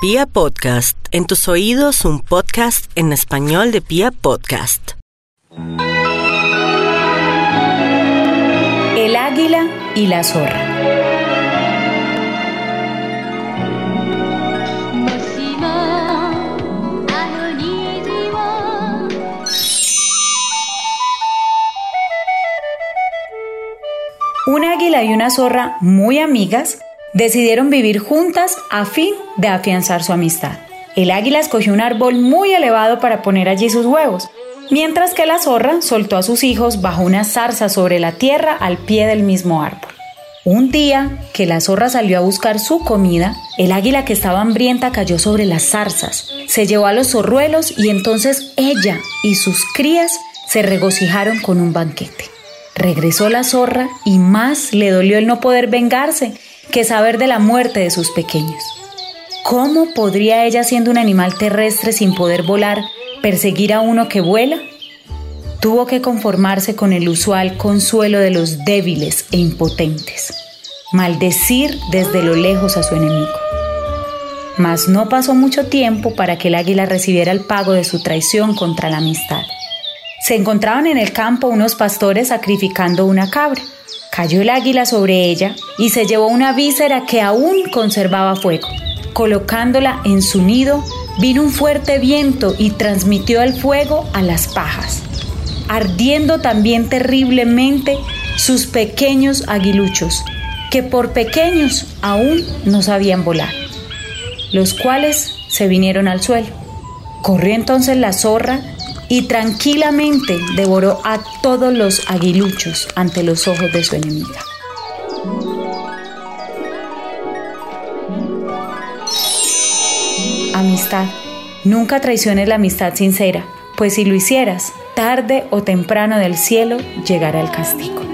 Pia Podcast, en tus oídos un podcast en español de Pia Podcast. El águila y la zorra. Un águila y una zorra muy amigas decidieron vivir juntas a fin de afianzar su amistad. El águila escogió un árbol muy elevado para poner allí sus huevos, mientras que la zorra soltó a sus hijos bajo una zarza sobre la tierra al pie del mismo árbol. Un día que la zorra salió a buscar su comida, el águila que estaba hambrienta cayó sobre las zarzas, se llevó a los zorruelos y entonces ella y sus crías se regocijaron con un banquete. Regresó la zorra y más le dolió el no poder vengarse que saber de la muerte de sus pequeños. ¿Cómo podría ella, siendo un animal terrestre sin poder volar, perseguir a uno que vuela? Tuvo que conformarse con el usual consuelo de los débiles e impotentes, maldecir desde lo lejos a su enemigo. Mas no pasó mucho tiempo para que el águila recibiera el pago de su traición contra la amistad. Se encontraban en el campo unos pastores sacrificando una cabra. Cayó el águila sobre ella y se llevó una víscera que aún conservaba fuego. Colocándola en su nido, vino un fuerte viento y transmitió el fuego a las pajas, ardiendo también terriblemente sus pequeños aguiluchos, que por pequeños aún no sabían volar, los cuales se vinieron al suelo. Corrió entonces la zorra y tranquilamente devoró a todos los aguiluchos ante los ojos de su enemiga. Amistad. Nunca traiciones la amistad sincera, pues si lo hicieras, tarde o temprano del cielo llegará el castigo.